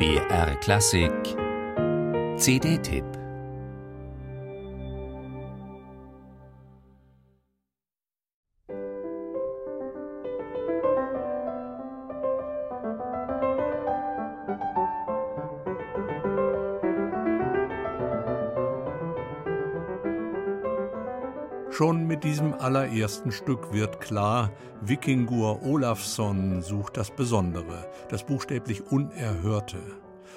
BR Klassik. CD-Tipp Schon mit diesem allerersten Stück wird klar, Vikingur Olafsson sucht das Besondere, das buchstäblich Unerhörte.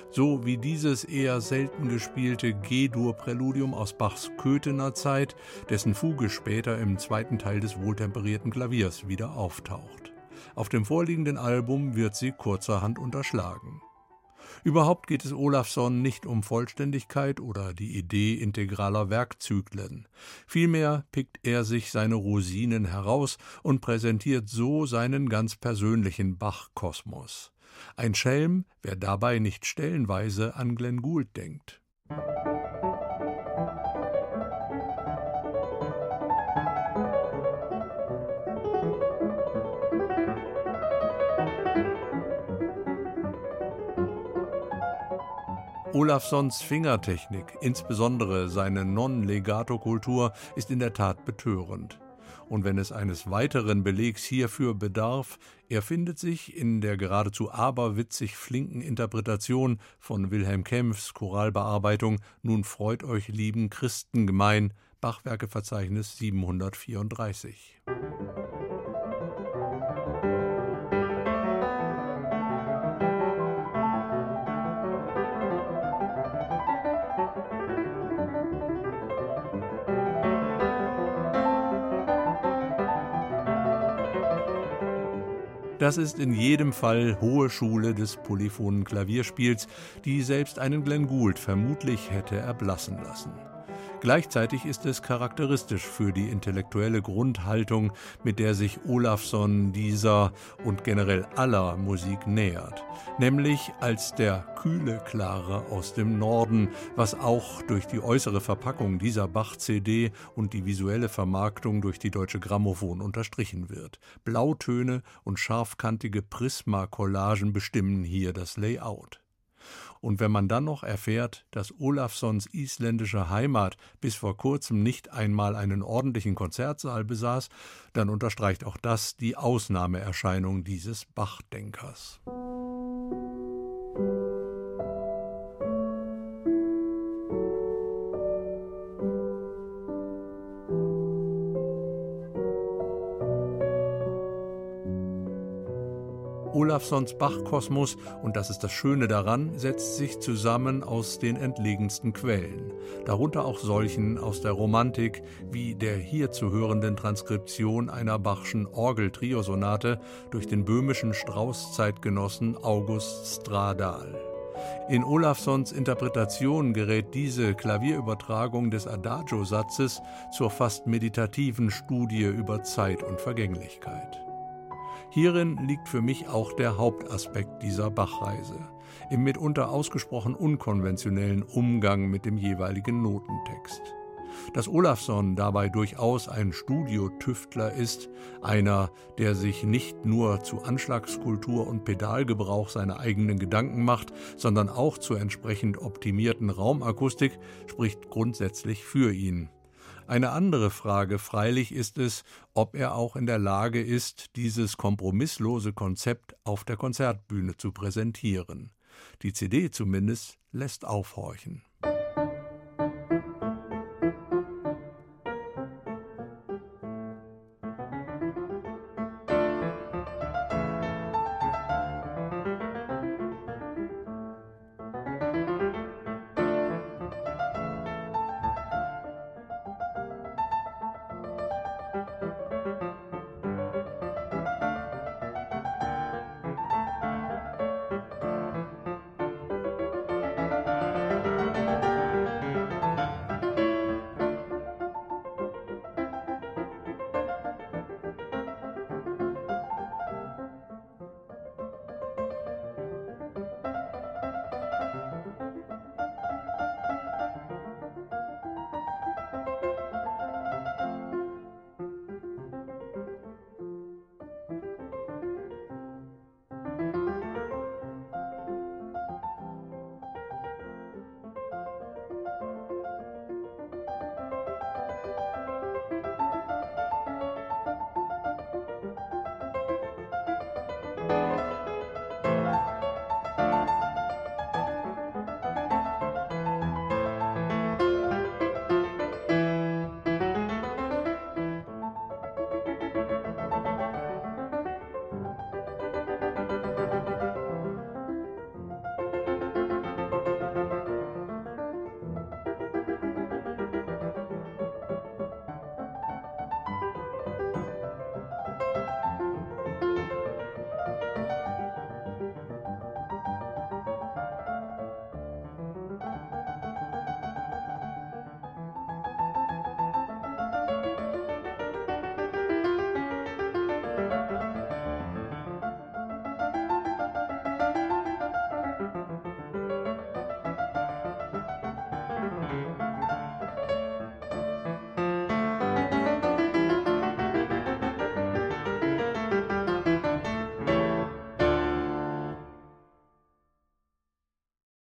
So wie dieses eher selten gespielte G-Dur-Präludium aus Bachs Köthener Zeit, dessen Fuge später im zweiten Teil des wohltemperierten Klaviers wieder auftaucht. Auf dem vorliegenden Album wird sie kurzerhand unterschlagen. Überhaupt geht es Olafsson nicht um Vollständigkeit oder die Idee integraler Werkzyklen. Vielmehr pickt er sich seine Rosinen heraus und präsentiert so seinen ganz persönlichen Bach-Kosmos. Ein Schelm, wer dabei nicht stellenweise an Glenn Gould denkt. Olafssons Fingertechnik, insbesondere seine Non-Legato-Kultur, ist in der Tat betörend. Und wenn es eines weiteren Belegs hierfür bedarf, er findet sich in der geradezu aberwitzig flinken Interpretation von Wilhelm Kempfs Choralbearbeitung Nun freut euch lieben Christengemein, Bachwerkeverzeichnis 734. Das ist in jedem Fall hohe Schule des polyphonen Klavierspiels, die selbst einen Glenn Gould vermutlich hätte erblassen lassen. Gleichzeitig ist es charakteristisch für die intellektuelle Grundhaltung, mit der sich Olafsson dieser und generell aller Musik nähert, nämlich als der kühle Klare aus dem Norden, was auch durch die äußere Verpackung dieser Bach-CD und die visuelle Vermarktung durch die Deutsche Grammophon unterstrichen wird. Blautöne und scharfkantige Prisma-Collagen bestimmen hier das Layout. Und wenn man dann noch erfährt, dass Olafssons isländische Heimat bis vor kurzem nicht einmal einen ordentlichen Konzertsaal besaß, dann unterstreicht auch das die Ausnahmeerscheinung dieses Bachdenkers. Olafssons Bachkosmos, und das ist das Schöne daran, setzt sich zusammen aus den entlegensten Quellen, darunter auch solchen aus der Romantik, wie der hier zu hörenden Transkription einer Bachschen Orgeltriosonate durch den böhmischen Strauß-Zeitgenossen August Stradal. In Olafssons Interpretation gerät diese Klavierübertragung des Adagio-Satzes zur fast meditativen Studie über Zeit und Vergänglichkeit. Hierin liegt für mich auch der Hauptaspekt dieser Bachreise, im mitunter ausgesprochen unkonventionellen Umgang mit dem jeweiligen Notentext. Dass Olafsson dabei durchaus ein Studiotüftler ist, einer, der sich nicht nur zu Anschlagskultur und Pedalgebrauch seine eigenen Gedanken macht, sondern auch zur entsprechend optimierten Raumakustik, spricht grundsätzlich für ihn. Eine andere Frage freilich ist es, ob er auch in der Lage ist, dieses kompromisslose Konzept auf der Konzertbühne zu präsentieren. Die CD zumindest lässt aufhorchen.